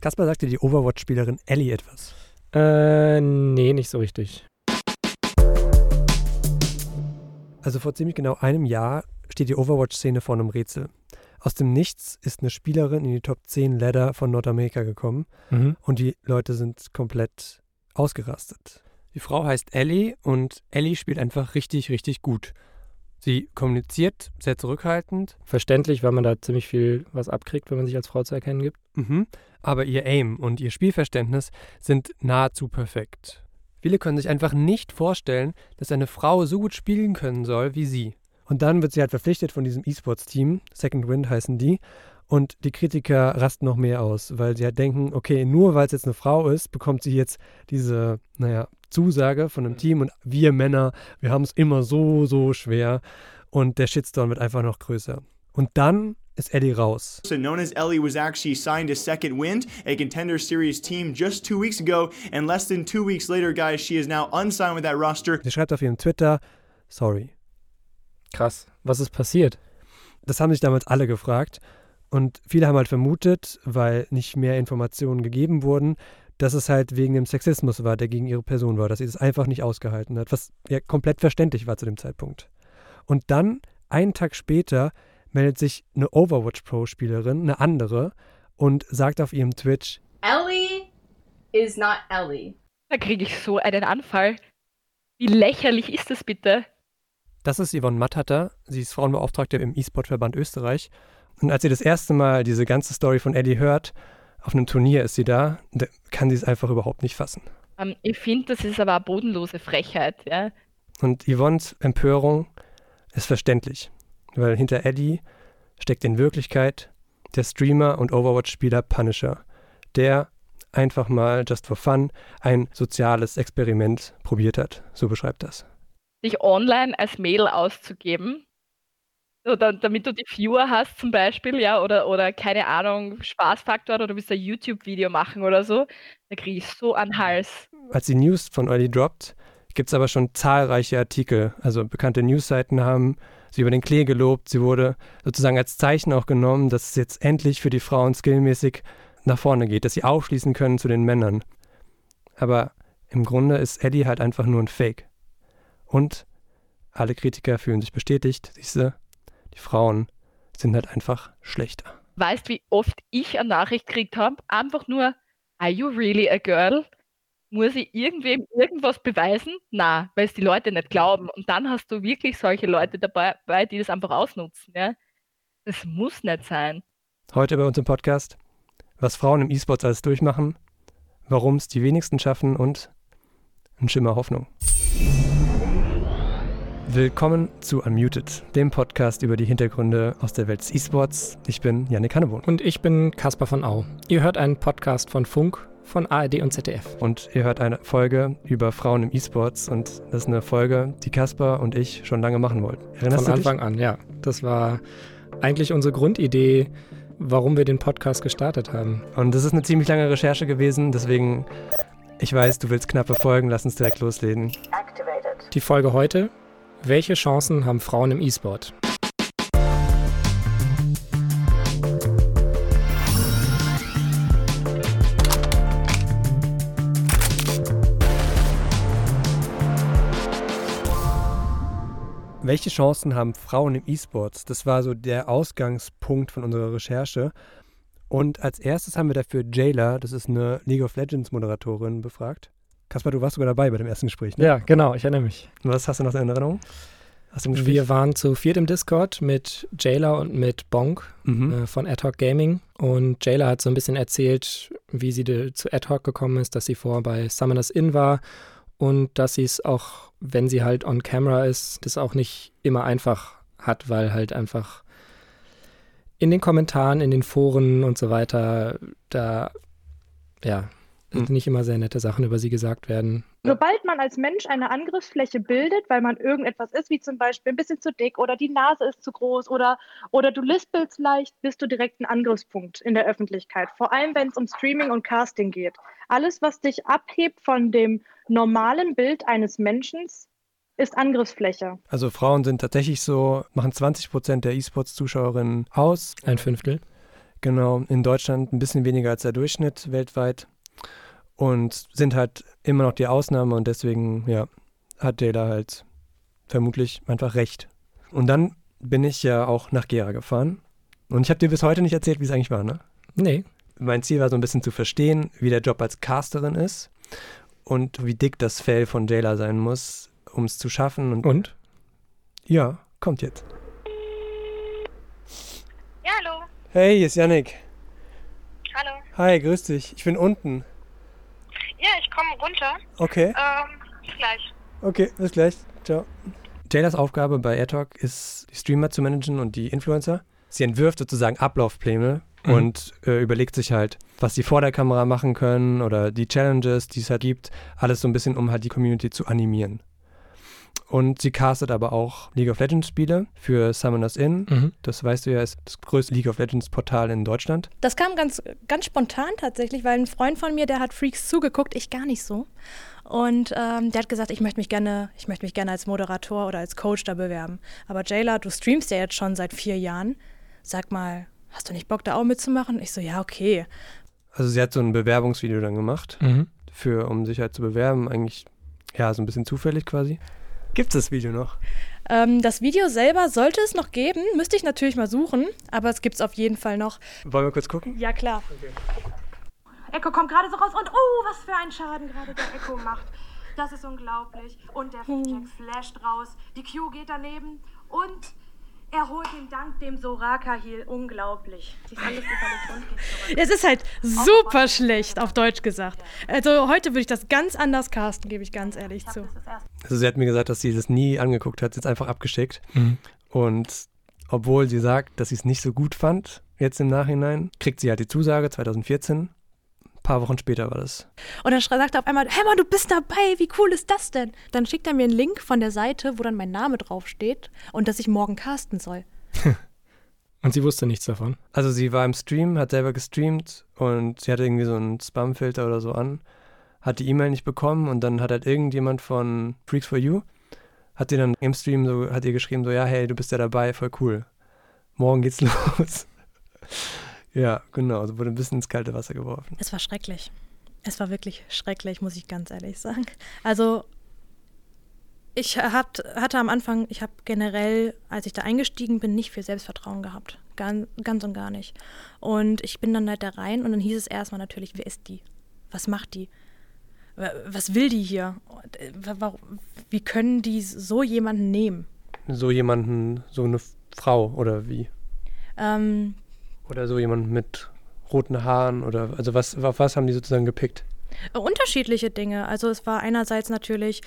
Kaspar sagte die Overwatch-Spielerin Ellie etwas. Äh, nee, nicht so richtig. Also vor ziemlich genau einem Jahr steht die Overwatch-Szene vor einem Rätsel. Aus dem Nichts ist eine Spielerin in die Top 10 Ladder von Nordamerika gekommen Mhm. und die Leute sind komplett ausgerastet. Die Frau heißt Ellie und Ellie spielt einfach richtig, richtig gut. Sie kommuniziert sehr zurückhaltend, Verständlich, weil man da ziemlich viel was abkriegt, wenn man sich als Frau zu erkennen gibt. mhm, aber ihr Aim und ihr Spielverständnis sind nahezu perfekt. Viele können sich einfach nicht vorstellen, dass eine Frau so gut spielen können soll wie sie. Und dann wird sie halt verpflichtet von diesem E-Sports-Team, Second Wind heißen die, und die Kritiker rasten noch mehr aus, weil sie halt denken, okay, nur weil es jetzt eine Frau ist, bekommt sie jetzt diese, naja, Zusage von einem Team und wir Männer, wir haben es immer so, so schwer und der Shitstorm wird einfach noch größer. Und dann ist Eddie raus. So known as Ellie was actually signed to Second Wind, a contender series team, just two weeks ago, and less than two weeks later, guys, she is now unsigned with that roster. Sie schreibt auf ihrem Twitter, sorry. Krass. Was ist passiert? Das haben sich damals alle gefragt. Und viele haben halt vermutet, weil nicht mehr Informationen gegeben wurden, dass es halt wegen dem Sexismus war, der gegen ihre Person war, dass sie das einfach nicht ausgehalten hat, was ja komplett verständlich war zu dem Zeitpunkt. Und dann, einen Tag später, meldet sich eine Overwatch Pro-Spielerin, eine andere, und sagt auf ihrem Twitch, Ellie is not Ellie. Da kriege ich so einen Anfall. Wie lächerlich ist das bitte? Das ist Yvonne Matthatter. Sie ist Frauenbeauftragte im E-Sport-Verband Österreich. Und als sie das erste Mal diese ganze Story von Eddie hört, auf einem Turnier ist sie da, kann sie es einfach überhaupt nicht fassen. Ähm, ich finde, das ist aber eine bodenlose Frechheit. Ja? Und Yvonnes Empörung ist verständlich, weil hinter Eddie steckt in Wirklichkeit der Streamer und Overwatch-Spieler Punisher, der einfach mal just for fun ein soziales Experiment probiert hat. So beschreibt das. Dich online als Mädel auszugeben, oder damit du die Viewer hast zum Beispiel, ja, oder, oder keine Ahnung, Spaßfaktor oder du willst ein YouTube-Video machen oder so, da kriege ich so an Hals. Als die News von Eddie droppt, gibt es aber schon zahlreiche Artikel. Also bekannte Newsseiten haben sie über den Klee gelobt. Sie wurde sozusagen als Zeichen auch genommen, dass es jetzt endlich für die Frauen skillmäßig nach vorne geht, dass sie aufschließen können zu den Männern. Aber im Grunde ist Eddie halt einfach nur ein Fake. Und alle Kritiker fühlen sich bestätigt, siehste, die Frauen sind halt einfach schlechter. Weißt, wie oft ich eine Nachricht gekriegt habe? Einfach nur, are you really a girl? Muss ich irgendwem irgendwas beweisen? Na, weil es die Leute nicht glauben. Und dann hast du wirklich solche Leute dabei, die das einfach ausnutzen. Ja? Das muss nicht sein. Heute bei uns im Podcast, was Frauen im E-Sports alles durchmachen, warum es die wenigsten schaffen und ein Schimmer Hoffnung. Willkommen zu Unmuted, dem Podcast über die Hintergründe aus der Welt des E-Sports. Ich bin Yannick Hanneborn Und ich bin Caspar von Au. Ihr hört einen Podcast von Funk, von ARD und ZDF. und ihr hört eine Folge über Frauen im E-Sports und das ist eine Folge, die Kaspar und ich schon lange machen wollten. Erinnerst Von du dich? Anfang an, ja. Das war eigentlich unsere Grundidee, warum wir den Podcast gestartet haben. Und das ist eine ziemlich lange Recherche gewesen, deswegen, ich weiß, du willst knappe Folgen, lass uns direkt loslegen. Die Folge heute: Welche Chancen haben Frauen im E-Sport? Welche Chancen haben Frauen im E-Sports? Das war so der Ausgangspunkt von unserer Recherche. Und als erstes haben wir dafür Jayla, das ist eine League of Legends Moderatorin, befragt. Kaspar, du warst sogar dabei bei dem ersten Gespräch, ne? Ja, genau, ich erinnere mich. Was hast du noch in Erinnerung? Wir waren zu viert im Discord mit Jayla und mit Bonk mhm. äh, von Ad Hoc Gaming. Und Jayla hat so ein bisschen erzählt, wie sie de, zu Ad Hoc gekommen ist, dass sie vorher bei Summoners Inn war und dass sie es auch, wenn sie halt on camera ist, das auch nicht immer einfach hat, weil halt einfach in den Kommentaren, in den Foren und so weiter, da, ja. Nicht immer sehr nette Sachen über sie gesagt werden. Sobald man als Mensch eine Angriffsfläche bildet, weil man irgendetwas ist, wie zum Beispiel ein bisschen zu dick oder die Nase ist zu groß oder, oder du lispelst leicht, bist du direkt ein Angriffspunkt in der Öffentlichkeit. Vor allem, wenn es um Streaming und Casting geht. Alles, was dich abhebt von dem normalen Bild eines Menschen, ist Angriffsfläche. Also Frauen sind tatsächlich so, machen 20 Prozent der E-Sports-Zuschauerinnen aus. Ein Fünftel. Genau, in Deutschland ein bisschen weniger als der Durchschnitt weltweit und sind halt immer noch die Ausnahme und deswegen, ja, hat Jayla halt vermutlich einfach recht. Und dann bin ich ja auch nach Gera gefahren und ich habe dir bis heute nicht erzählt, wie es eigentlich war, ne? Nee. Mein Ziel war so ein bisschen zu verstehen, wie der Job als Casterin ist und wie dick das Fell von Jayla sein muss, um es zu schaffen. Und, Und? ja, kommt jetzt. Ja, hallo. Hey, hier ist Yannick. Hallo. Hi, grüß dich. Ich bin unten. Ja, ich komme runter. Okay, Ähm, bis gleich. okay, bis gleich. Ciao. Jaylas Aufgabe bei AirTalk ist, die Streamer zu managen und die Influencer. Sie entwirft sozusagen Ablaufpläne Mhm. und äh, überlegt sich halt, was sie vor der Kamera machen können oder die Challenges, die es halt gibt. Alles so ein bisschen, um halt die Community zu animieren. Und sie castet aber auch League of Legends Spiele für Summoners Inn. Mhm. Das weißt du ja, ist das größte League of Legends Portal in Deutschland. Das kam ganz, ganz spontan tatsächlich, weil ein Freund von mir, der hat Freaks zugeguckt, ich gar nicht so. Und ähm, der hat gesagt, ich möchte mich gerne, ich möchte mich gerne als Moderator oder als Coach da bewerben. Aber Jayla, du streamst ja jetzt schon seit vier Jahren. Sag mal, hast du nicht Bock, da auch mitzumachen? Ich so, ja, okay. Also sie hat so ein Bewerbungsvideo dann gemacht, Mhm. für, um sich halt zu bewerben. Eigentlich, ja, so ein bisschen zufällig quasi. Gibt es das Video noch? Ähm, das Video selber sollte es noch geben, müsste ich natürlich mal suchen, aber es gibt es auf jeden Fall noch. Wollen wir kurz gucken? Ja, klar. Echo kommt gerade so raus und oh, was für ein Schaden gerade der Echo macht. Das ist unglaublich. Und der Jack flasht raus. Die Q geht daneben und er holt den Dank dem Soraka Heal. Unglaublich. Es ist halt super schlecht, auf Deutsch gesagt. Also heute würde ich das ganz anders casten, gebe ich ganz ehrlich zu. Also sie hat mir gesagt, dass sie das nie angeguckt hat, sie hat es einfach abgeschickt. Mhm. Und obwohl sie sagt, dass sie es nicht so gut fand, jetzt im Nachhinein, kriegt sie halt die Zusage 2014. Ein paar Wochen später war das. Und dann sagt er auf einmal, hey Mann, du bist dabei, wie cool ist das denn? Dann schickt er mir einen Link von der Seite, wo dann mein Name draufsteht und dass ich morgen casten soll. Und sie wusste nichts davon. Also sie war im Stream, hat selber gestreamt und sie hatte irgendwie so einen Spam-Filter oder so an, hat die E-Mail nicht bekommen und dann hat halt irgendjemand von Freaks for You, hat ihr dann im Stream so, hat ihr geschrieben so, ja, hey, du bist ja dabei, voll cool. Morgen geht's los. Ja, genau, so wurde ein bisschen ins kalte Wasser geworfen. Es war schrecklich. Es war wirklich schrecklich, muss ich ganz ehrlich sagen. Also ich hab, hatte am Anfang, ich habe generell, als ich da eingestiegen bin, nicht viel Selbstvertrauen gehabt. Ganz, ganz und gar nicht. Und ich bin dann halt da rein und dann hieß es erstmal natürlich, wer ist die? Was macht die? Wa- Was will die hier? Äh, Wie können die so jemanden nehmen? So jemanden, so eine Frau oder wie? Ähm, Oder so jemand mit roten Haaren oder, also was, auf was haben die sozusagen gepickt? Unterschiedliche Dinge. Also es war einerseits natürlich,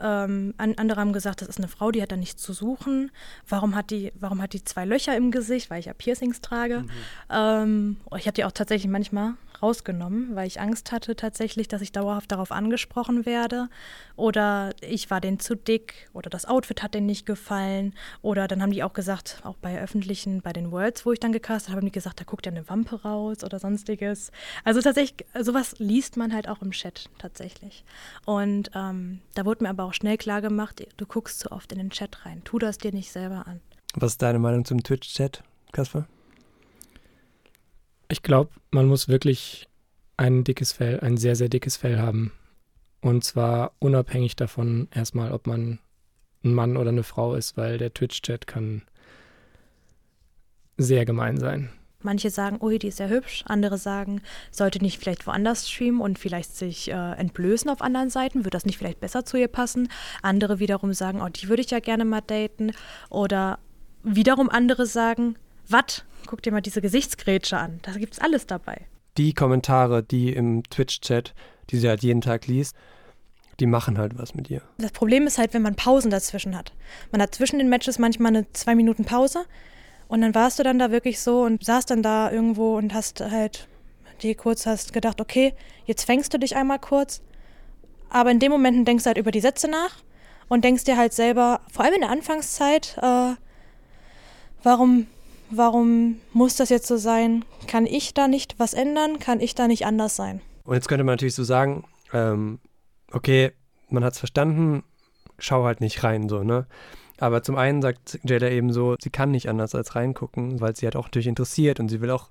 ähm, an, andere haben gesagt, das ist eine Frau, die hat da nichts zu suchen. Warum hat die, warum hat die zwei Löcher im Gesicht, weil ich ja Piercings trage? Ähm, ich habe die auch tatsächlich manchmal rausgenommen, weil ich Angst hatte tatsächlich, dass ich dauerhaft darauf angesprochen werde. Oder ich war denen zu dick oder das Outfit hat denen nicht gefallen. Oder dann haben die auch gesagt, auch bei öffentlichen, bei den Worlds, wo ich dann gecastet habe, haben die gesagt, da guckt ja eine Wampe raus oder sonstiges. Also tatsächlich, sowas liest man halt auch im Chat tatsächlich. Und ähm, da wurde mir aber auch schnell klar gemacht, du guckst zu oft in den Chat rein. Tu das dir nicht selber an. Was ist deine Meinung zum Twitch-Chat, Kasper? Ich glaube, man muss wirklich ein dickes Fell, ein sehr, sehr dickes Fell haben. Und zwar unabhängig davon erstmal, ob man ein Mann oder eine Frau ist, weil der Twitch-Chat kann sehr gemein sein. Manche sagen, ui, die ist ja hübsch. Andere sagen, sollte nicht vielleicht woanders streamen und vielleicht sich äh, entblößen auf anderen Seiten. Würde das nicht vielleicht besser zu ihr passen? Andere wiederum sagen, oh, die würde ich ja gerne mal daten. Oder wiederum andere sagen, wat? Guck dir mal diese Gesichtsgrätsche an. Da gibt's alles dabei. Die Kommentare, die im Twitch-Chat, die sie halt jeden Tag liest, die machen halt was mit ihr. Das Problem ist halt, wenn man Pausen dazwischen hat. Man hat zwischen den Matches manchmal eine zwei Minuten Pause und dann warst du dann da wirklich so und saßt dann da irgendwo und hast halt dir kurz hast gedacht, okay, jetzt fängst du dich einmal kurz. Aber in dem Moment denkst du halt über die Sätze nach und denkst dir halt selber, vor allem in der Anfangszeit, äh, warum, warum muss das jetzt so sein? Kann ich da nicht was ändern? Kann ich da nicht anders sein? Und jetzt könnte man natürlich so sagen, ähm, okay, man hat es verstanden, schau halt nicht rein, so, ne? Aber zum einen sagt Jada eben so, sie kann nicht anders als reingucken, weil sie halt auch natürlich interessiert und sie will auch,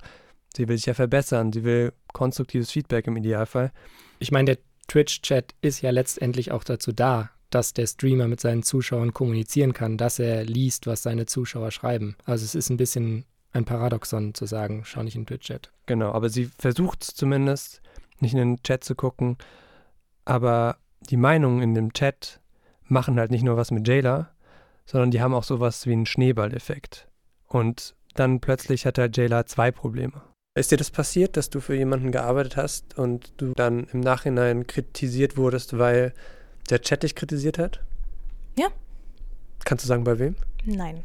sie will sich ja verbessern, sie will konstruktives Feedback im Idealfall. Ich meine, der Twitch-Chat ist ja letztendlich auch dazu da, dass der Streamer mit seinen Zuschauern kommunizieren kann, dass er liest, was seine Zuschauer schreiben. Also es ist ein bisschen ein Paradoxon zu sagen, schau nicht in den Twitch-Chat. Genau, aber sie versucht zumindest, nicht in den Chat zu gucken. Aber die Meinungen in dem Chat machen halt nicht nur was mit Jayla, sondern die haben auch sowas wie einen Schneeballeffekt. Und dann plötzlich hat halt Jayla zwei Probleme. Ist dir das passiert, dass du für jemanden gearbeitet hast und du dann im Nachhinein kritisiert wurdest, weil der Chat dich kritisiert hat? Ja. Kannst du sagen, bei wem? Nein.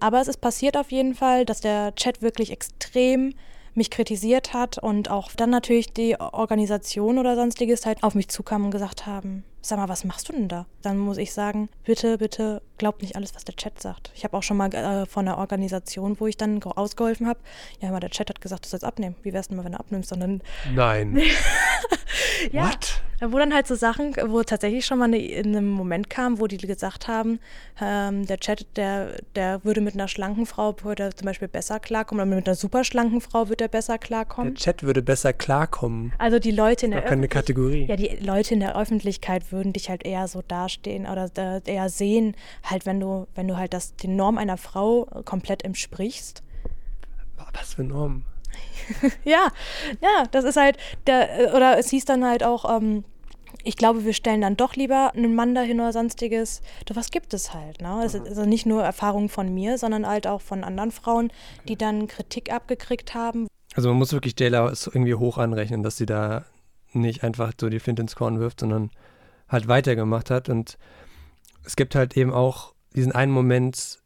Aber es ist passiert auf jeden Fall, dass der Chat wirklich extrem mich kritisiert hat und auch dann natürlich die Organisation oder sonstiges halt auf mich zukam und gesagt haben, sag mal, was machst du denn da? Dann muss ich sagen, bitte, bitte glaubt nicht alles, was der Chat sagt. Ich habe auch schon mal äh, von der Organisation, wo ich dann ausgeholfen habe, ja, aber der Chat hat gesagt, du sollst abnehmen. Wie wär's denn mal, wenn du abnimmst? Und dann Nein. ja, What? Wo dann halt so Sachen, wo tatsächlich schon mal eine, in einem Moment kam, wo die gesagt haben, ähm, der Chat, der, der würde mit einer schlanken Frau würde zum Beispiel besser klarkommen oder mit einer super schlanken Frau würde er besser klarkommen. Der Chat würde besser klarkommen. Also die Leute in der keine Kategorie. Ja, die Leute in der Öffentlichkeit würden dich halt eher so dastehen oder äh, eher sehen, halt wenn du, wenn du halt das, die Norm einer Frau komplett entsprichst. Was für Normen? Ja, ja, das ist halt, der, oder es hieß dann halt auch, ähm, ich glaube, wir stellen dann doch lieber einen Mann dahin oder sonstiges. Du, was gibt es halt, ne? Das ist also nicht nur Erfahrung von mir, sondern halt auch von anderen Frauen, die dann Kritik abgekriegt haben. Also man muss wirklich Jayla irgendwie hoch anrechnen, dass sie da nicht einfach so die Flint ins Korn wirft, sondern halt weitergemacht hat. Und es gibt halt eben auch diesen einen Moment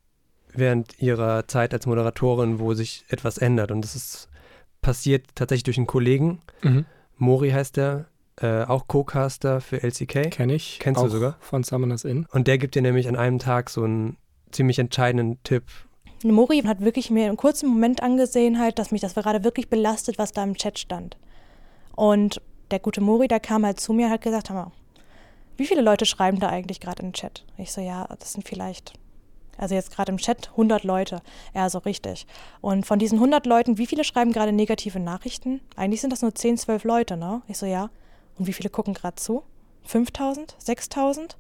während ihrer Zeit als Moderatorin, wo sich etwas ändert. Und das ist passiert tatsächlich durch einen Kollegen. Mhm. Mori heißt der, äh, auch Co-Caster für LCK. Kenne ich. Kennst du sogar? Von Summoners Inn. Und der gibt dir nämlich an einem Tag so einen ziemlich entscheidenden Tipp. Mori hat wirklich mir einen kurzen Moment angesehen, halt, dass mich das gerade wirklich belastet, was da im Chat stand. Und der gute Mori, der kam halt zu mir und hat gesagt, hör mal, wie viele Leute schreiben da eigentlich gerade im Chat? Ich so, ja, das sind vielleicht, also jetzt gerade im Chat 100 Leute. Ja, so richtig. Und von diesen 100 Leuten, wie viele schreiben gerade negative Nachrichten? Eigentlich sind das nur 10, 12 Leute, ne? Ich so, ja. Und wie viele gucken gerade zu? 5000? 6000?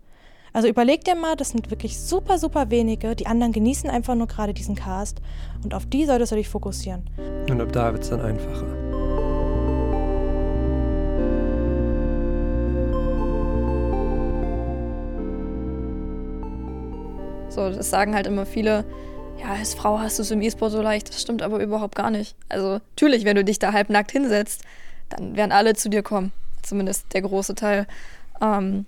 Also überleg dir mal, das sind wirklich super, super wenige. Die anderen genießen einfach nur gerade diesen Cast. Und auf die solltest du dich fokussieren. Und ab da wird es dann einfacher. So, das sagen halt immer viele, ja, als Frau hast du es im E-Sport so leicht. Das stimmt aber überhaupt gar nicht. Also, natürlich, wenn du dich da halbnackt hinsetzt, dann werden alle zu dir kommen. Zumindest der große Teil. Ähm,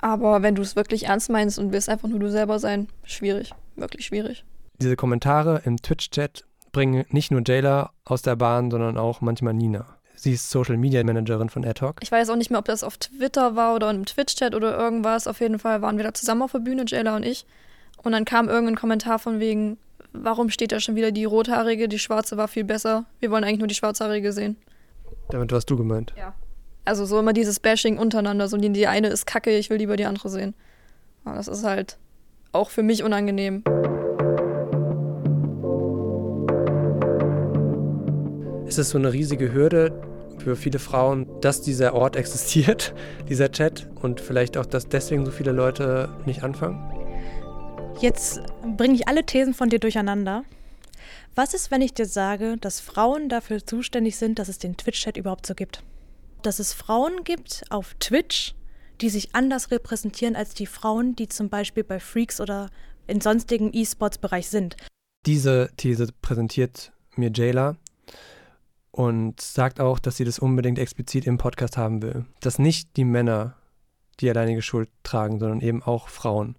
aber wenn du es wirklich ernst meinst und willst einfach nur du selber sein, schwierig. Wirklich schwierig. Diese Kommentare im Twitch-Chat bringen nicht nur Jayla aus der Bahn, sondern auch manchmal Nina. Sie ist Social Media Managerin von AdHoc. Ich weiß auch nicht mehr, ob das auf Twitter war oder im Twitch-Chat oder irgendwas. Auf jeden Fall waren wir da zusammen auf der Bühne, Jayla und ich. Und dann kam irgendein Kommentar von wegen, warum steht da schon wieder die rothaarige, die schwarze war viel besser. Wir wollen eigentlich nur die schwarzhaarige sehen. Damit warst du gemeint. Ja. Also so immer dieses Bashing untereinander. So die, die eine ist kacke, ich will lieber die andere sehen. Aber das ist halt auch für mich unangenehm. Es ist so eine riesige Hürde für viele Frauen, dass dieser Ort existiert, dieser Chat, und vielleicht auch, dass deswegen so viele Leute nicht anfangen. Jetzt bringe ich alle Thesen von dir durcheinander. Was ist, wenn ich dir sage, dass Frauen dafür zuständig sind, dass es den Twitch-Chat überhaupt so gibt? Dass es Frauen gibt auf Twitch, die sich anders repräsentieren als die Frauen, die zum Beispiel bei Freaks oder in sonstigen E-Sports-Bereich sind. Diese These präsentiert mir Jayla und sagt auch, dass sie das unbedingt explizit im Podcast haben will. Dass nicht die Männer die alleinige Schuld tragen, sondern eben auch Frauen.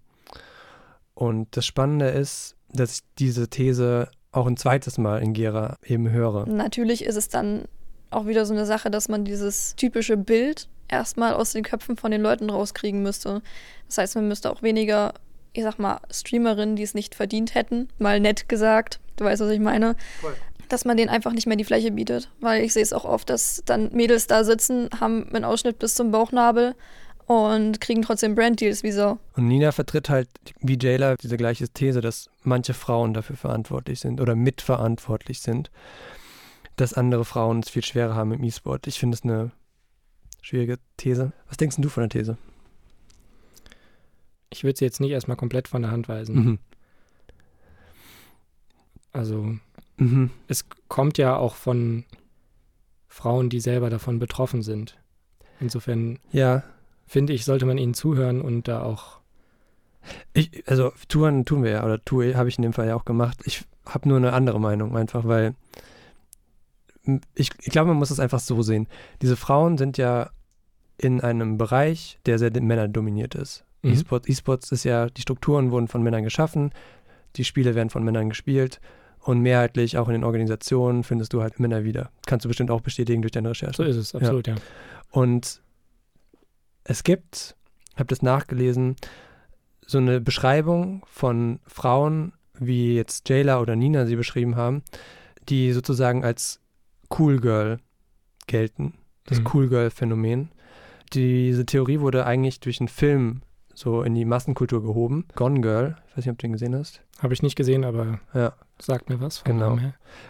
Und das Spannende ist, dass ich diese These auch ein zweites Mal in Gera eben höre. Natürlich ist es dann auch wieder so eine Sache, dass man dieses typische Bild erstmal aus den Köpfen von den Leuten rauskriegen müsste. Das heißt, man müsste auch weniger, ich sag mal, Streamerinnen, die es nicht verdient hätten, mal nett gesagt, du weißt, was ich meine, Voll. dass man denen einfach nicht mehr die Fläche bietet. Weil ich sehe es auch oft, dass dann Mädels da sitzen, haben einen Ausschnitt bis zum Bauchnabel und kriegen trotzdem Branddeals wie so. Und Nina vertritt halt wie Jayla diese gleiche These, dass manche Frauen dafür verantwortlich sind oder mitverantwortlich sind, dass andere Frauen es viel schwerer haben im E-Sport. Ich finde es eine schwierige These. Was denkst du von der These? Ich würde sie jetzt nicht erstmal komplett von der Hand weisen. Mhm. Also Mhm. es kommt ja auch von Frauen, die selber davon betroffen sind. Insofern Ja, finde ich, sollte man ihnen zuhören und da auch. ich, also Touren tun wir ja, oder tue habe ich in dem Fall ja auch gemacht. Ich habe nur eine andere Meinung, einfach weil ich, ich glaube, man muss es einfach so sehen. Diese Frauen sind ja in einem Bereich, der sehr männerdominiert ist. Mhm. E-Sport, E-Sports ist ja, die Strukturen wurden von Männern geschaffen, die Spiele werden von Männern gespielt und mehrheitlich auch in den Organisationen findest du halt Männer wieder. Kannst du bestimmt auch bestätigen durch deine Recherche. So ist es, absolut, ja. Und es gibt, ich habe das nachgelesen, so eine Beschreibung von Frauen, wie jetzt Jayla oder Nina sie beschrieben haben, die sozusagen als Cool Girl gelten. Das Mhm. Cool Girl-Phänomen. Diese Theorie wurde eigentlich durch einen Film so in die Massenkultur gehoben. Gone Girl, ich weiß nicht, ob du den gesehen hast. Habe ich nicht gesehen, aber Ja. sagt mir was. vom Genau.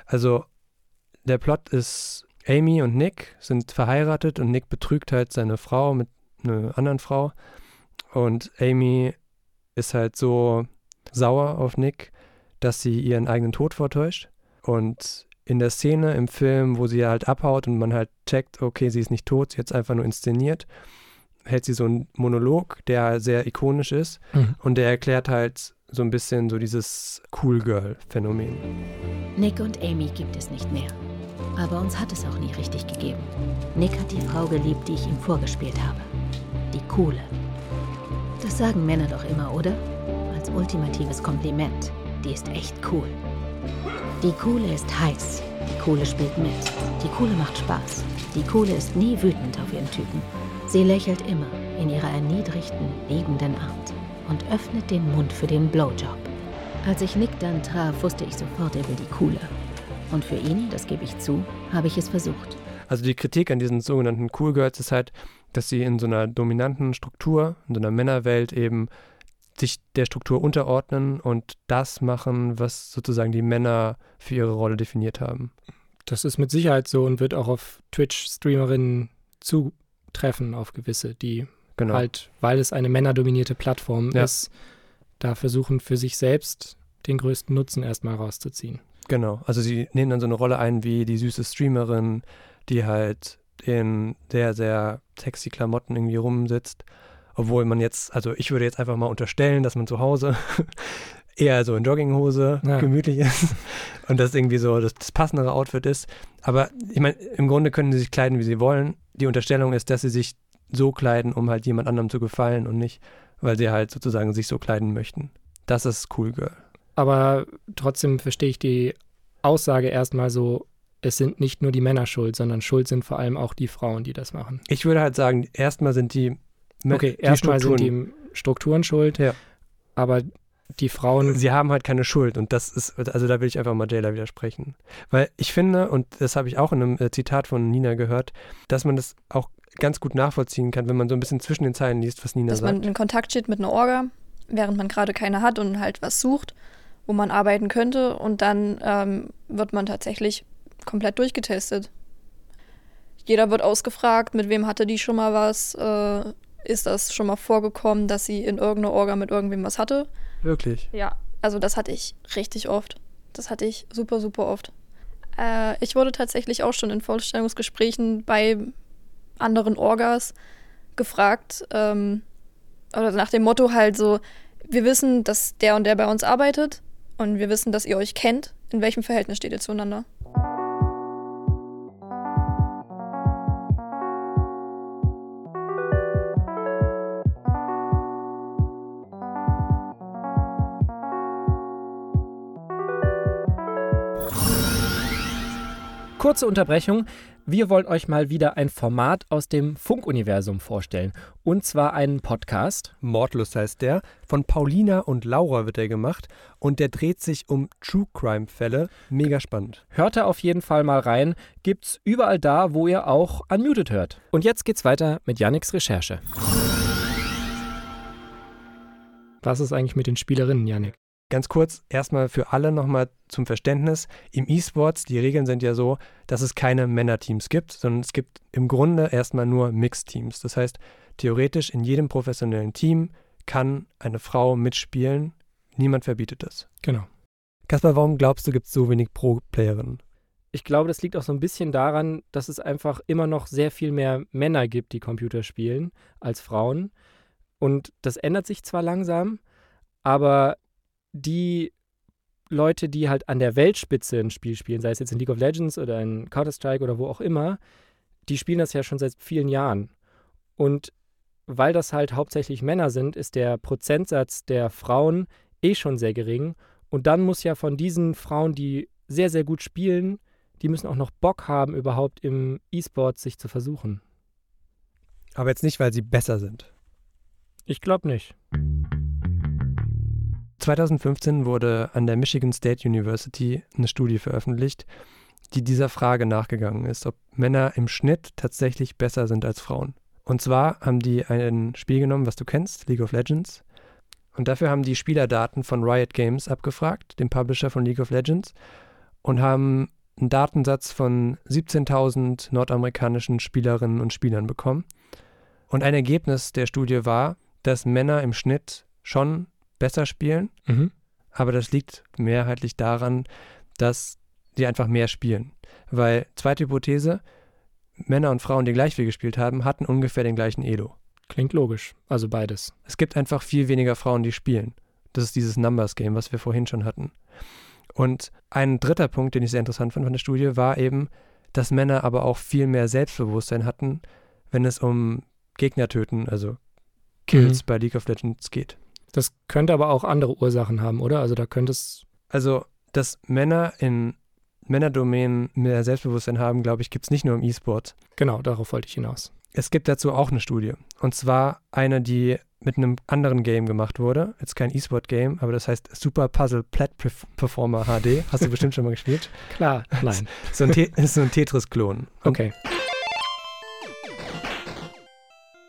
Also der Plot ist, Amy und Nick sind verheiratet und Nick betrügt halt seine Frau mit einer anderen Frau. Und Amy ist halt so sauer auf Nick, dass sie ihren eigenen Tod vortäuscht. Und in der Szene im Film, wo sie halt abhaut und man halt checkt, okay, sie ist nicht tot, sie hat es einfach nur inszeniert, hält sie so einen Monolog, der sehr ikonisch ist. Mhm. Und der erklärt halt so ein bisschen so dieses Cool Girl-Phänomen. Nick und Amy gibt es nicht mehr. Aber uns hat es auch nie richtig gegeben. Nick hat die Frau geliebt, die ich ihm vorgespielt habe. Die coole. Das sagen Männer doch immer, oder? Als ultimatives Kompliment. Die ist echt cool. Die coole ist heiß. Die coole spielt mit. Die coole macht Spaß. Die coole ist nie wütend auf ihren Typen. Sie lächelt immer in ihrer erniedrigten, liebenden Art und öffnet den Mund für den Blowjob. Als ich Nick dann traf, wusste ich sofort, er will die coole. Und für ihn, das gebe ich zu, habe ich es versucht. Also die Kritik an diesen sogenannten Cool Girls ist halt, dass sie in so einer dominanten Struktur, in so einer Männerwelt eben sich der Struktur unterordnen und das machen, was sozusagen die Männer für ihre Rolle definiert haben. Das ist mit Sicherheit so und wird auch auf Twitch-Streamerinnen zutreffen, auf gewisse, die Genau. halt, weil es eine männerdominierte Plattform Ja. ist, da versuchen für sich selbst den größten Nutzen erstmal rauszuziehen. Genau. Also sie nehmen dann so eine Rolle ein wie die süße Streamerin, die halt in sehr, sehr sexy Klamotten irgendwie rumsitzt. Obwohl man jetzt, also ich würde jetzt einfach mal unterstellen, dass man zu Hause eher so in Jogginghose Ja. gemütlich ist und das irgendwie so das, das passendere Outfit ist. Aber ich meine, im Grunde können sie sich kleiden, wie sie wollen. Die Unterstellung ist, dass sie sich so kleiden, um halt jemand anderem zu gefallen und nicht, weil sie halt sozusagen sich so kleiden möchten. Das ist cool, Girl. Aber trotzdem verstehe ich die Aussage erstmal so, es sind nicht nur die Männer schuld, sondern schuld sind vor allem auch die Frauen, die das machen. Ich würde halt sagen, erstmal sind die Okay, die erstmal sind Strukturen- die Strukturen schuld, Ja. aber die Frauen, sie haben halt keine Schuld und das ist, also da will ich einfach mal Jayla widersprechen. Weil ich finde, und das habe ich auch in einem äh, Zitat von Nina gehört, dass man das auch ganz gut nachvollziehen kann, wenn man so ein bisschen zwischen den Zeilen liest, was Nina Dass sagt. man in Kontakt steht mit einer Orga, während man gerade keine hat und halt was sucht, wo man arbeiten könnte. Und dann ähm, wird man tatsächlich komplett durchgetestet. Jeder wird ausgefragt, mit wem hatte die schon mal was. Äh, ist das schon mal vorgekommen, dass sie in irgendeiner Orga mit irgendwem was hatte? Wirklich. Ja, also das hatte ich richtig oft. Das hatte ich super, super oft. Äh, ich wurde tatsächlich auch schon in Vorstellungsgesprächen bei anderen Orgas gefragt, ähm, oder nach dem Motto halt so, wir wissen, dass der und der bei uns arbeitet und wir wissen, dass ihr euch kennt. In welchem Verhältnis steht ihr zueinander? Kurze Unterbrechung. Wir wollen euch mal wieder ein Format aus dem Funkuniversum vorstellen. Und zwar einen Podcast. Mordlust heißt der. Von Paulina und Laura wird er gemacht und der dreht sich um True Crime Fälle. Mega spannend. Hört da auf jeden Fall mal rein. Gibt's überall da, wo ihr auch Unmuted hört. Und jetzt geht's weiter mit Yannicks Recherche. Was ist eigentlich mit den Spielerinnen, Janik? Ganz kurz, erstmal für alle nochmal zum Verständnis. Im E-Sports, die Regeln sind ja so, dass es keine Männerteams gibt, sondern es gibt im Grunde erstmal nur Mixed-Teams. Das heißt, theoretisch in jedem professionellen Team kann eine Frau mitspielen. Niemand verbietet das. Genau. Kaspar, warum glaubst du, gibt es so wenig Pro-Playerinnen? Ich glaube, das liegt auch so ein bisschen daran, dass es einfach immer noch sehr viel mehr Männer gibt, die Computer spielen, als Frauen. Und das ändert sich zwar langsam, aber die Leute, die halt an der Weltspitze ein Spiel spielen, sei es jetzt in League of Legends oder in Counter-Strike oder wo auch immer, die spielen das ja schon seit vielen Jahren. Und weil das halt hauptsächlich Männer sind, ist der Prozentsatz der Frauen eh schon sehr gering. Und dann muss ja von diesen Frauen, die sehr, sehr gut spielen, die müssen auch noch Bock haben, überhaupt im E-Sport sich zu versuchen. Aber jetzt nicht, weil sie besser sind. Ich glaube nicht. 2015 wurde an der Michigan State University eine Studie veröffentlicht, die dieser Frage nachgegangen ist, ob Männer im Schnitt tatsächlich besser sind als Frauen. Und zwar haben die ein Spiel genommen, was du kennst, League of Legends. Und dafür haben die Spielerdaten von Riot Games abgefragt, dem Publisher von League of Legends, und haben einen Datensatz von 17.000 nordamerikanischen Spielerinnen und Spielern bekommen. Und ein Ergebnis der Studie war, dass Männer im Schnitt schon besser spielen. Mhm. Aber das liegt mehrheitlich daran, dass die einfach mehr spielen. Weil, zweite Hypothese, Männer und Frauen, die gleich viel gespielt haben, hatten ungefähr den gleichen Elo. Klingt logisch. Also beides. Es gibt einfach viel weniger Frauen, die spielen. Das ist dieses Numbers Game, was wir vorhin schon hatten. Und ein dritter Punkt, den ich sehr interessant fand von der Studie, war eben, dass Männer aber auch viel mehr Selbstbewusstsein hatten, wenn es um Gegner töten, also Kills mhm. bei League of Legends geht. Das könnte aber auch andere Ursachen haben, oder? Also da könnte es. Also, dass Männer in Männerdomänen mehr Selbstbewusstsein haben, glaube ich, gibt es nicht nur im E-Sport. Genau, darauf wollte ich hinaus. Es gibt dazu auch eine Studie. Und zwar eine, die mit einem anderen Game gemacht wurde. Jetzt kein E-Sport-Game, aber das heißt Super Puzzle Plat Performer HD. Hast du bestimmt schon mal gespielt? Klar, nein. so ein, so ein Tetris-Klon. Okay.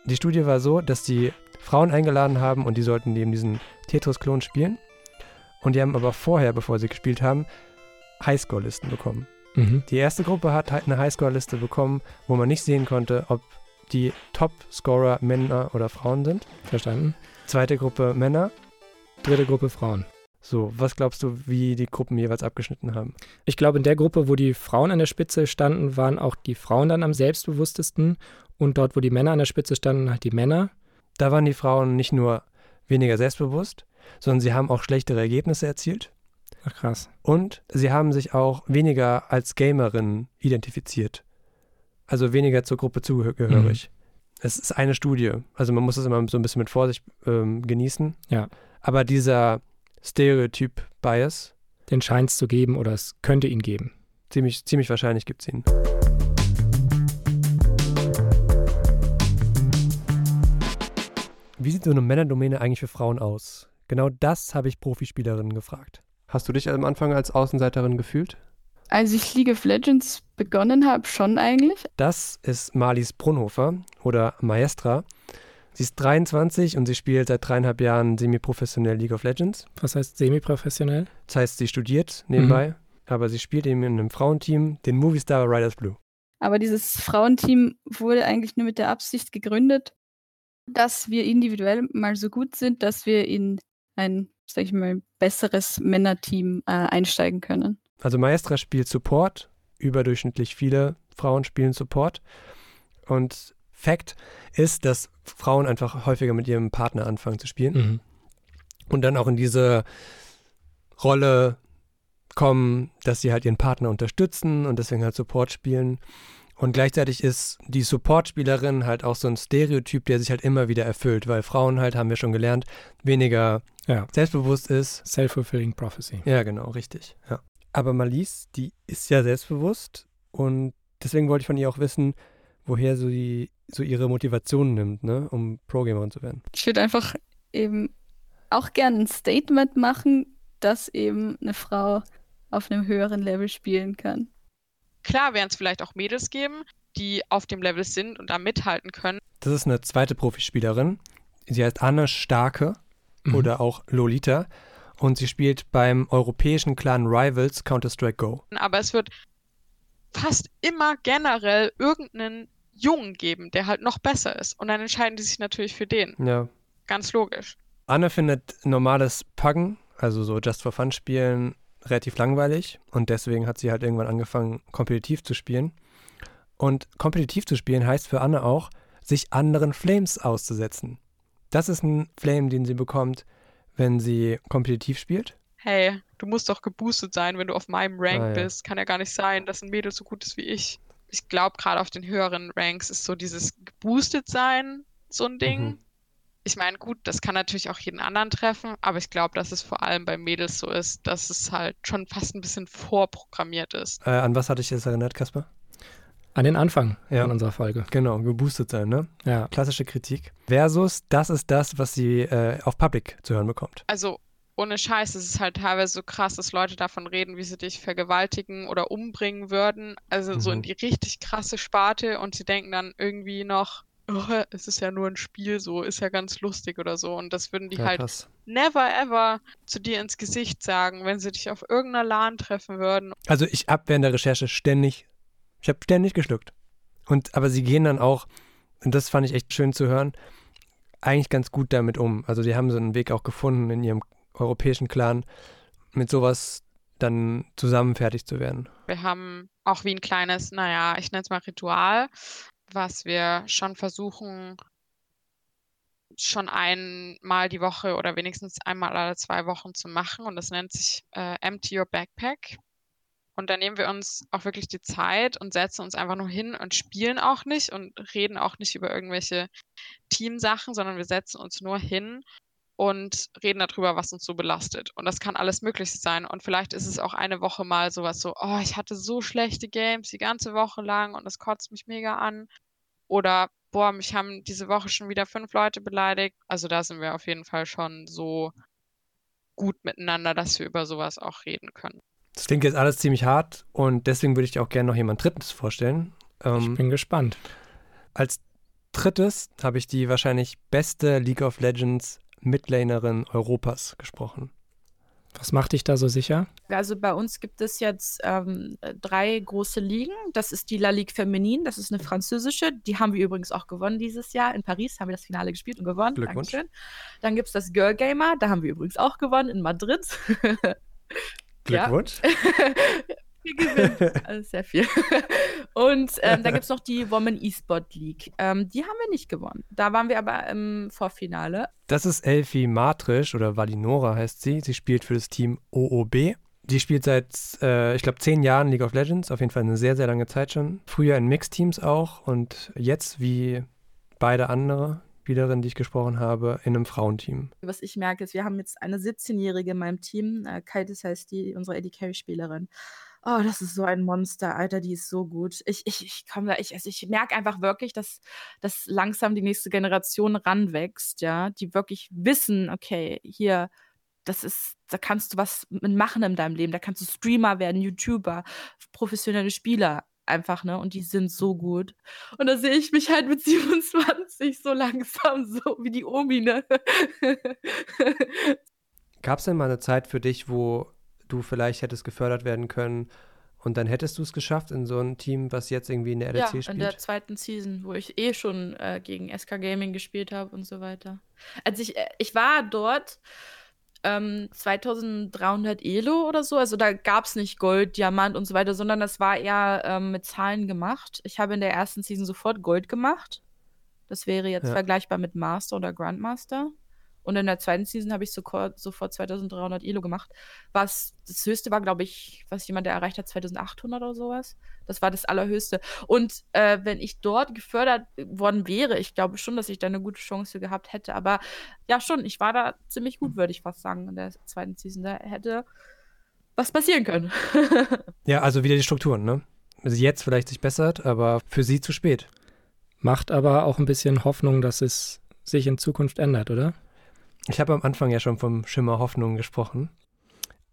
Die Studie war so, dass die Frauen eingeladen haben und die sollten neben diesen Tetris-Klon spielen. Und die haben aber vorher, bevor sie gespielt haben, Highscore-Listen bekommen. Mhm. Die erste Gruppe hat halt eine Highscore-Liste bekommen, wo man nicht sehen konnte, ob die Top-Scorer Männer oder Frauen sind. Verstanden. Zweite Gruppe Männer. Dritte Gruppe Frauen. So, was glaubst du, wie die Gruppen jeweils abgeschnitten haben? Ich glaube, in der Gruppe, wo die Frauen an der Spitze standen, waren auch die Frauen dann am selbstbewusstesten. Und dort, wo die Männer an der Spitze standen, halt die Männer. Da waren die Frauen nicht nur weniger selbstbewusst, sondern sie haben auch schlechtere Ergebnisse erzielt. Ach krass. Und sie haben sich auch weniger als Gamerin identifiziert. Also weniger zur Gruppe zugehörig. Mhm. Es ist eine Studie. Also man muss das immer so ein bisschen mit Vorsicht ähm, genießen. Ja. Aber dieser Stereotyp-Bias. Den scheint es zu geben oder es könnte ihn geben. Ziemlich, ziemlich wahrscheinlich gibt es ihn. Sieht so eine Männerdomäne eigentlich für Frauen aus? Genau das habe ich Profispielerinnen gefragt. Hast du dich am Anfang als Außenseiterin gefühlt? Als ich League of Legends begonnen habe, schon eigentlich. Das ist Marlies Brunhofer oder Maestra. Sie ist 23 und sie spielt seit dreieinhalb Jahren semi-professionell League of Legends. Was heißt semi-professionell? Das heißt, sie studiert nebenbei, mhm. aber sie spielt eben in einem Frauenteam, den Movistar Riders Blue. Aber dieses Frauenteam wurde eigentlich nur mit der Absicht gegründet, dass wir individuell mal so gut sind, dass wir in ein, sag ich mal, besseres Männerteam äh, einsteigen können. Also Maestra spielt Support, überdurchschnittlich viele Frauen spielen Support. Und Fakt ist, dass Frauen einfach häufiger mit ihrem Partner anfangen zu spielen. Mhm. Und dann auch in diese Rolle kommen, dass sie halt ihren Partner unterstützen und deswegen halt Support spielen. Und gleichzeitig ist die Support-Spielerin halt auch so ein Stereotyp, der sich halt immer wieder erfüllt, weil Frauen halt, haben wir schon gelernt, weniger ja. selbstbewusst ist. Self-fulfilling prophecy. Ja, genau, richtig. Ja. Aber Malise, die ist ja selbstbewusst und deswegen wollte ich von ihr auch wissen, woher so, die, so ihre Motivation nimmt, ne, um Pro-Gamerin zu werden. Ich würde einfach eben auch gerne ein Statement machen, dass eben eine Frau auf einem höheren Level spielen kann. Klar werden es vielleicht auch Mädels geben, die auf dem Level sind und da mithalten können. Das ist eine zweite Profispielerin. Sie heißt Anne Starke. Mhm. oder auch Lolita. Und sie spielt beim europäischen Clan Rivals Counter-Strike Go. Aber es wird fast immer generell irgendeinen Jungen geben, der halt noch besser ist. Und dann entscheiden die sich natürlich für den. Ja. Ganz logisch. Anne findet normales Puggen, also so Just for Fun spielen, relativ langweilig. Und deswegen hat sie halt irgendwann angefangen, kompetitiv zu spielen. Und kompetitiv zu spielen heißt für Anne auch, sich anderen Flames auszusetzen. Das ist ein Flame, den sie bekommt, wenn sie kompetitiv spielt. Hey, du musst doch geboostet sein, wenn du auf meinem Rank Ah, ja. bist. Kann ja gar nicht sein, dass ein Mädel so gut ist wie ich. Ich glaube, gerade auf den höheren Ranks ist so dieses geboostet sein so ein Ding. Mhm. Ich meine, gut, das kann natürlich auch jeden anderen treffen, aber ich glaube, dass es vor allem bei Mädels so ist, dass es halt schon fast ein bisschen vorprogrammiert ist. Äh, an was hatte ich jetzt erinnert, Kasper? An den Anfang Ja. von unserer Folge. Genau, geboostet sein, ne? Ja. Klassische Kritik. Versus, das ist das, was sie äh, auf Public zu hören bekommt. Also ohne Scheiß, es ist halt teilweise so krass, dass Leute davon reden, wie sie dich vergewaltigen oder umbringen würden. Also so in Mhm. die richtig krasse Sparte und sie denken dann irgendwie noch, oh, es ist ja nur ein Spiel, so ist ja ganz lustig oder so. Und das würden die Ja, halt krass. never ever zu dir ins Gesicht sagen, wenn sie dich auf irgendeiner LAN treffen würden. Also ich habe während der Recherche ständig, ich habe ständig geschluckt. Und aber sie gehen dann auch, und das fand ich echt schön zu hören, eigentlich ganz gut damit um. Also die haben so einen Weg auch gefunden in ihrem europäischen Clan, mit sowas dann zusammen fertig zu werden. Wir haben auch wie ein kleines, naja, ich nenne es mal Ritual, was wir schon versuchen, schon einmal die Woche oder wenigstens einmal alle zwei Wochen zu machen. Und das nennt sich äh, Empty Your Backpack. Und da nehmen wir uns auch wirklich die Zeit und setzen uns einfach nur hin und spielen auch nicht und reden auch nicht über irgendwelche Teamsachen, sondern wir setzen uns nur hin und reden darüber, was uns so belastet. Und das kann alles Mögliche sein. Und vielleicht ist es auch eine Woche mal sowas so, oh, ich hatte so schlechte Games die ganze Woche lang und das kotzt mich mega an. Oder, boah, mich haben diese Woche schon wieder fünf Leute beleidigt. Also da sind wir auf jeden Fall schon so gut miteinander, dass wir über sowas auch reden können. Das klingt jetzt alles ziemlich hart und deswegen würde ich dir auch gerne noch jemand Drittes vorstellen. Ähm, Ich bin gespannt. Als drittes habe ich die wahrscheinlich beste League of Legends Midlanerin Europas gesprochen. Was macht dich da so sicher? Also bei uns gibt es jetzt ähm, drei große Ligen. Das ist die La Ligue Feminine, das ist eine französische. Die haben wir übrigens auch gewonnen dieses Jahr. In Paris haben wir das Finale gespielt und gewonnen. Glückwunsch. Dankeschön. Dann gibt es das Girl Gamer, da haben wir übrigens auch gewonnen in Madrid. Glückwunsch. Wir gewinnen. Also sehr viel. Und ähm, da gibt es noch die Women E-Sport League. Ähm, die haben wir nicht gewonnen. Da waren wir aber im Vorfinale. Das ist Elfie Matrisch oder Valinora heißt sie. Sie spielt für das Team OOB. Die spielt seit, äh, ich glaube, zehn Jahren League of Legends. Auf jeden Fall eine sehr, sehr lange Zeit schon. Früher in Mixteams auch und jetzt, wie beide andere Spielerinnen, die ich gesprochen habe, in einem Frauenteam. Was ich merke, ist, wir haben jetzt eine 17-Jährige in meinem Team. Äh, Kaitis heißt die, unsere Eddie Carey-Spielerin. Oh, das ist so ein Monster, Alter, die ist so gut. Ich, ich, ich komme da, ich, also ich merke einfach wirklich, dass, dass langsam die nächste Generation ranwächst, ja, die wirklich wissen, okay, hier, das ist, da kannst du was machen in deinem Leben. Da kannst du Streamer werden, YouTuber, professionelle Spieler einfach, ne? Und die sind so gut. Und da sehe ich mich halt mit 27 so langsam, so wie die Omi, ne? Gab es denn mal eine Zeit für dich, wo du vielleicht hättest gefördert werden können und dann hättest du es geschafft in so ein Team, was jetzt irgendwie in der LEC ja, spielt? in der zweiten Season, wo ich eh schon äh, gegen SK Gaming gespielt habe und so weiter. Also ich, äh, ich war dort ähm, 2300 Elo oder so, also da gab es nicht Gold, Diamant und so weiter, sondern das war eher ähm, mit Zahlen gemacht. Ich habe in der ersten Season sofort Gold gemacht. Das wäre jetzt Ja. vergleichbar mit Master oder Grandmaster. Und in der zweiten Season habe ich sofort, sofort 2300 Elo gemacht. Was das höchste war, glaube ich, was jemand der erreicht hat, 2800 oder sowas. Das war das allerhöchste. Und äh, wenn ich dort gefördert worden wäre, ich glaube schon, dass ich da eine gute Chance gehabt hätte. Aber ja, schon, ich war da ziemlich gut, würde ich fast sagen, in der zweiten Season. Da hätte was passieren können. Ja, also wieder die Strukturen, ne? Also jetzt vielleicht sich bessert, aber für sie zu spät. Macht aber auch ein bisschen Hoffnung, dass es sich in Zukunft ändert, oder? Ich habe am Anfang ja schon vom Schimmer Hoffnung gesprochen.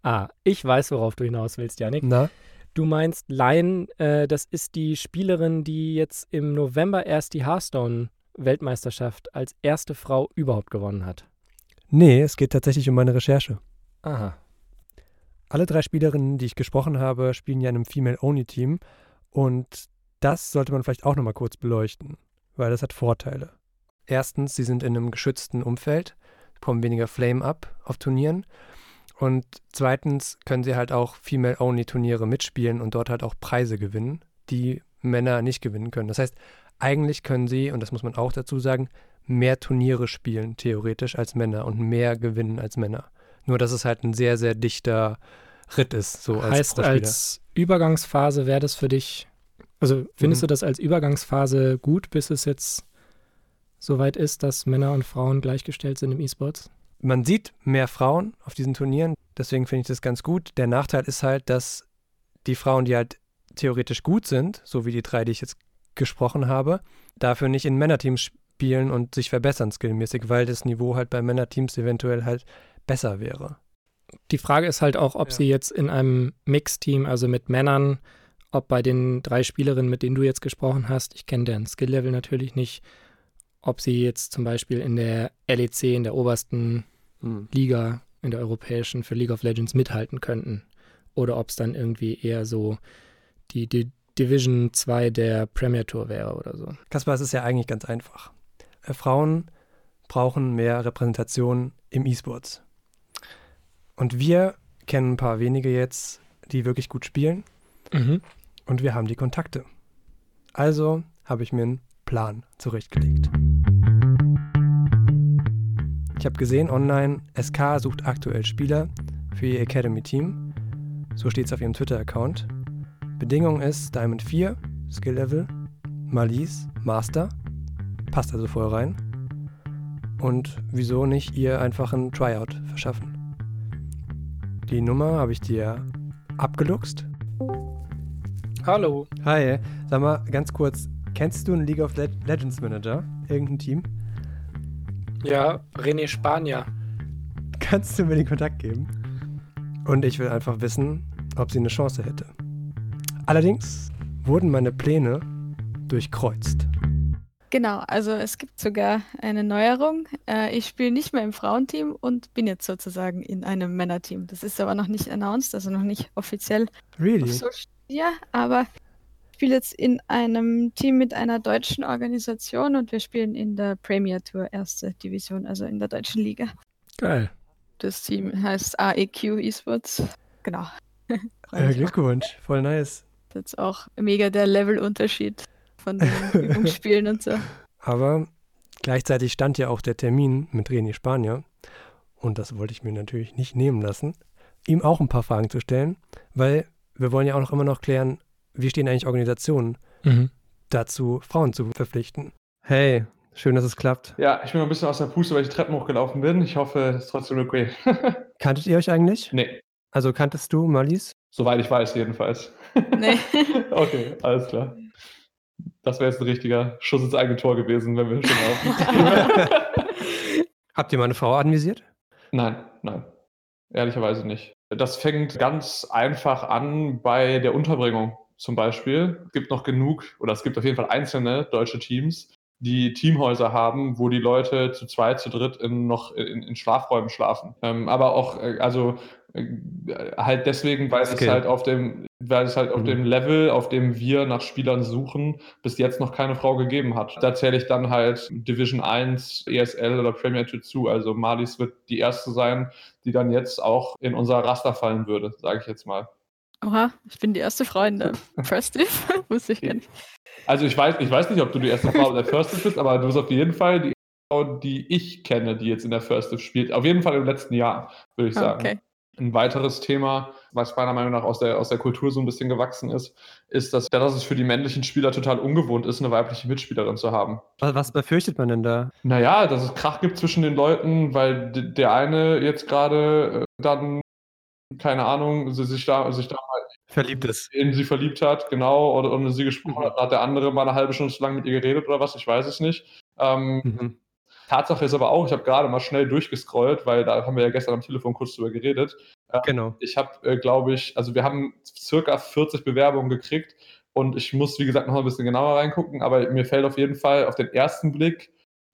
Ah, ich weiß, worauf du hinaus willst, Janik. Na? Du meinst Lion, äh, das ist die Spielerin, die jetzt im November erst die Hearthstone-Weltmeisterschaft als erste Frau überhaupt gewonnen hat. Nee, es geht tatsächlich um meine Recherche. Aha. Alle drei Spielerinnen, die ich gesprochen habe, spielen ja in einem Female-Only-Team. Und das sollte man vielleicht auch nochmal kurz beleuchten, weil das hat Vorteile. Erstens, sie sind in einem geschützten Umfeld, bekommen weniger Flame up auf Turnieren. Und zweitens können sie halt auch Female-Only-Turniere mitspielen und dort halt auch Preise gewinnen, die Männer nicht gewinnen können. Das heißt, eigentlich können sie, und das muss man auch dazu sagen, mehr Turniere spielen, theoretisch, als Männer und mehr gewinnen als Männer. Nur, dass es halt ein sehr, sehr dichter Ritt ist. So als heißt, als Übergangsphase wäre das für dich, also findest Mhm. du das als Übergangsphase gut, bis es jetzt soweit ist, dass Männer und Frauen gleichgestellt sind im E-Sports? man sieht mehr Frauen auf diesen Turnieren, deswegen finde ich das ganz gut. Der Nachteil ist halt, dass die Frauen, die halt theoretisch gut sind, so wie die drei, die ich jetzt gesprochen habe, dafür nicht in Männerteams spielen und sich verbessern skillmäßig, weil das Niveau halt bei Männerteams eventuell halt besser wäre. Die Frage ist halt auch, ob Ja. sie jetzt in einem Mixteam, also mit Männern, ob bei den drei Spielerinnen, mit denen du jetzt gesprochen hast, ich kenne deren Skill-Level natürlich nicht, ob sie jetzt zum Beispiel in der LEC, in der obersten Hm. Liga, in der europäischen für League of Legends mithalten könnten. Oder ob es dann irgendwie eher so die, die Division 2 der Premier Tour wäre oder so. Kaspar, es ist ja eigentlich ganz einfach. Äh, Frauen brauchen mehr Repräsentation im E-Sports. Und wir kennen ein paar wenige jetzt, die wirklich gut spielen. Mhm. Und wir haben die Kontakte. Also habe ich mir einen Plan zurechtgelegt. Ich habe gesehen online, SK sucht aktuell Spieler für ihr Academy-Team. So steht es auf ihrem Twitter-Account. Bedingung ist Diamond 4, Skill-Level, Malise, Master. Passt also voll rein. Und wieso nicht ihr einfach ein Tryout verschaffen? Die Nummer habe ich dir abgeluchst. Hallo. Hi, sag mal ganz kurz, kennst du einen League of Le Legends Manager? Irgendein Team? Ja, René Spanier. Kannst du mir den Kontakt geben? Und ich will einfach wissen, ob sie eine Chance hätte. Allerdings wurden meine Pläne durchkreuzt. Genau, also es gibt sogar eine Neuerung. Äh, ich spiele nicht mehr im Frauenteam und bin jetzt sozusagen in einem Männerteam. Das ist aber noch nicht announced, also noch nicht offiziell Really? auf Social Media, aber spiele jetzt in einem Team mit einer deutschen Organisation und wir spielen in der Premier Tour erste Division, also in der deutschen Liga. Geil. Das Team heißt AEQ Esports. Genau. Auch. Glückwunsch, voll nice. Das ist auch mega der Levelunterschied von den Übungsspielen und so. Aber gleichzeitig stand ja auch der Termin mit René Spanier. Und das wollte ich mir natürlich nicht nehmen lassen, ihm auch ein paar Fragen zu stellen, weil wir wollen ja auch noch immer noch klären, wie stehen eigentlich Organisationen Mhm. dazu, Frauen zu verpflichten. Hey, schön, dass es klappt. Ja, ich bin ein bisschen aus der Puste, weil ich die Treppen hochgelaufen bin. Ich hoffe, es ist trotzdem okay. Kanntet ihr euch eigentlich? nee, Also kanntest du Malis? soweit ich weiß jedenfalls. Nee. Okay, alles klar. Das wäre jetzt ein richtiger Schuss ins eigene Tor gewesen, wenn wir schon laufen. Habt ihr meine Frau anvisiert? Nein, nein. Ehrlicherweise nicht. Das fängt ganz einfach an bei der Unterbringung zum Beispiel. Es gibt noch genug, oder es gibt auf jeden Fall einzelne deutsche Teams, die Teamhäuser haben, wo die Leute zu zweit, zu dritt in, noch in, in Schlafräumen schlafen. Ähm, aber auch, äh, also äh, halt deswegen, weil es Skill. halt auf dem, weil es halt auf Mhm. dem Level, auf dem wir nach Spielern suchen, bis jetzt noch keine Frau gegeben hat. Da zähle ich dann halt Division 1, ESL oder Premier Tour zu. Also Malis wird die erste sein, die dann jetzt auch in unser Raster fallen würde, sage ich jetzt mal. Oha, ich bin die erste Frau in der First Div. Wusste ich gar nicht. Also ich weiß, ich weiß nicht, ob du die erste Frau in der First Div bist, aber du bist auf jeden Fall die erste Frau, die ich kenne, die jetzt in der First Div spielt. Auf jeden Fall im letzten Jahr, würde ich Ah, sagen. okay. Ein weiteres Thema, was meiner Meinung nach aus der, aus der Kultur so ein bisschen gewachsen ist, ist, dass, dass es für die männlichen Spieler total ungewohnt ist, eine weibliche Mitspielerin zu haben. Was, was befürchtet man denn da? Naja, dass es Krach gibt zwischen den Leuten, weil der eine jetzt gerade äh, dann, keine Ahnung, sie- sich da, sich da Verliebt ist. in sie verliebt hat, genau, oder, oder sie gesprochen hat, hat der andere mal eine halbe Stunde zu lange mit ihr geredet oder was, ich weiß es nicht. Ähm, Mhm. Tatsache ist aber auch, ich habe gerade mal schnell durchgescrollt, weil da haben wir ja gestern am Telefon kurz drüber geredet. Ähm, Genau. Ich habe, äh, glaube ich, also wir haben circa 40 Bewerbungen gekriegt und ich muss, wie gesagt, noch ein bisschen genauer reingucken, aber mir fällt auf jeden Fall auf den ersten Blick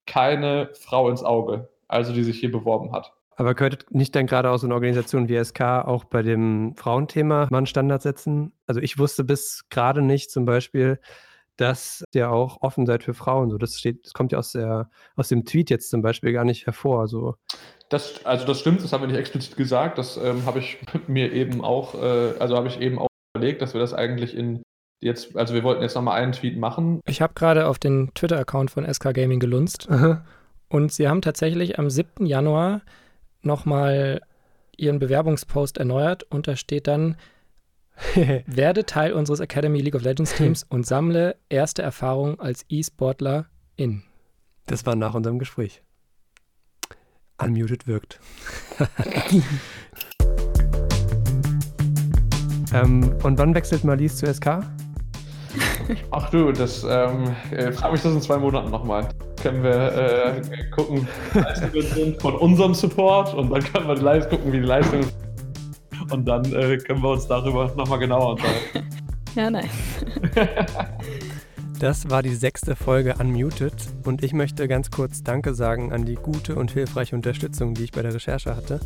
keine Frau ins Auge. also die sich hier beworben hat. Aber könnte nicht dann gerade auch so eine Organisation wie SK auch bei dem Frauenthema mal einen Standard setzen? Also ich wusste bis gerade nicht zum Beispiel, dass ihr auch offen seid für Frauen. So, das steht, das kommt ja aus, der, aus dem Tweet jetzt zum Beispiel gar nicht hervor. So. Das, also das stimmt, das haben wir nicht explizit gesagt. Das ähm, habe ich mir eben auch, äh, also habe ich eben auch überlegt, dass wir das eigentlich in jetzt, also wir wollten jetzt nochmal einen Tweet machen. Ich habe gerade auf den Twitter-Account von SK Gaming gelunzt und sie haben tatsächlich am 7. Januar nochmal ihren Bewerbungspost erneuert und da steht dann, werde Teil unseres Academy League of Legends Teams und sammle erste Erfahrungen als E-Sportler in. Das war nach unserem Gespräch. Unmuted wirkt. ähm, und wann wechselt Marlies zu SK? Ach du, das ähm, äh, frag mich das in zwei Monaten nochmal. Können wir äh, gucken, wie die Leistungen sind von unserem Support und dann können wir live gucken, wie die Leistungen sind. Und dann äh, können wir uns darüber nochmal genauer unterhalten. Ja, nice. Das war die sechste Folge Unmuted und ich möchte ganz kurz Danke sagen an die gute und hilfreiche Unterstützung, die ich bei der Recherche hatte.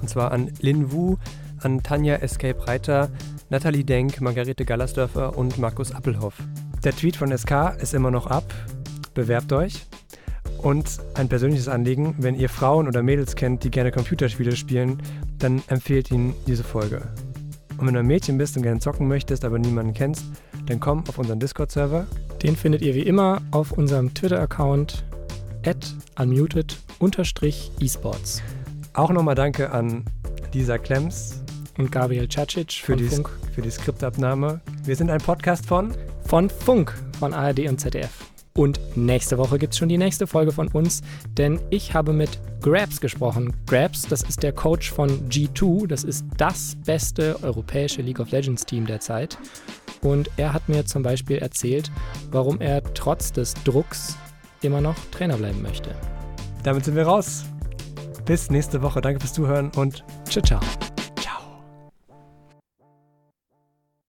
Und zwar an Lin Wu, an Tanja Escape Reiter, Nathalie Denk, Margarete Gallersdörfer und Markus Appelhoff. Der Tweet von SK ist immer noch ab. Bewerbt euch. Und ein persönliches Anliegen, wenn ihr Frauen oder Mädels kennt, die gerne Computerspiele spielen, dann empfehlt ihnen diese Folge. Und wenn du ein Mädchen bist und gerne zocken möchtest, aber niemanden kennst, dann komm auf unseren Discord-Server. Den findet ihr wie immer auf unserem Twitter-Account at unmuted-esports. Auch nochmal danke an Lisa Klemms und Gabriel Cacic für die, Funk. für die Skriptabnahme. Wir sind ein Podcast von Von Funk, von ARD und ZDF. Und nächste Woche gibt es schon die nächste Folge von uns, denn ich habe mit Grabs gesprochen. Grabs, das ist der Coach von G2, das ist das beste europäische League of Legends Team derzeit. Und er hat mir zum Beispiel erzählt, warum er trotz des Drucks immer noch Trainer bleiben möchte. Damit sind wir raus. Bis nächste Woche. Danke fürs Zuhören und ciao, ciao.